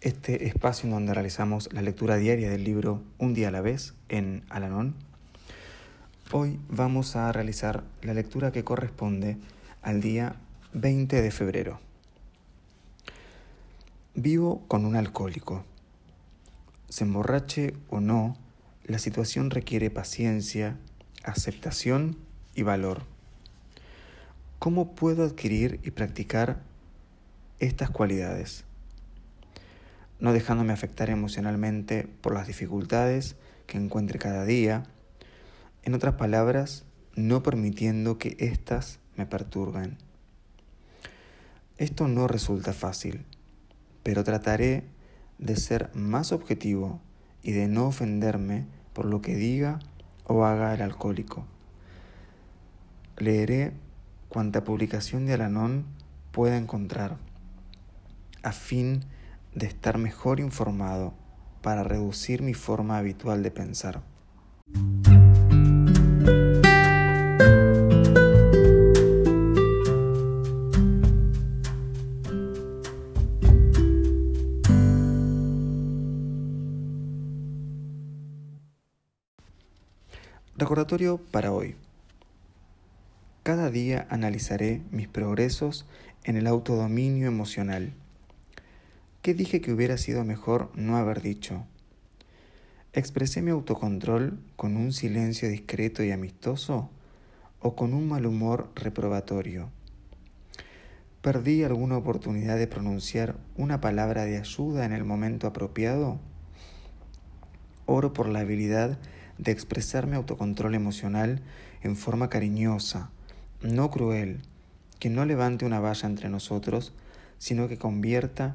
este espacio en donde realizamos la lectura diaria del libro Un día a la vez en Alanón Hoy vamos a realizar la lectura que corresponde al día 20 de febrero. Vivo con un alcohólico. Se emborrache o no, la situación requiere paciencia, aceptación y valor. ¿Cómo puedo adquirir y practicar estas cualidades? No dejándome afectar emocionalmente por las dificultades que encuentre cada día, en otras palabras, no permitiendo que éstas me perturben. Esto no resulta fácil, pero trataré de ser más objetivo y de no ofenderme por lo que diga o haga el alcohólico. Leeré cuanta publicación de Alanón pueda encontrar, a fin de estar mejor informado para reducir mi forma habitual de pensar. Recordatorio para hoy. Cada día analizaré mis progresos en el autodominio emocional. ¿Qué dije que hubiera sido mejor no haber dicho? ¿Expresé mi autocontrol con un silencio discreto y amistoso o con un mal humor reprobatorio? ¿Perdí alguna oportunidad de pronunciar una palabra de ayuda en el momento apropiado? Oro por la habilidad de expresar mi autocontrol emocional en forma cariñosa, no cruel, que no levante una valla entre nosotros, sino que convierta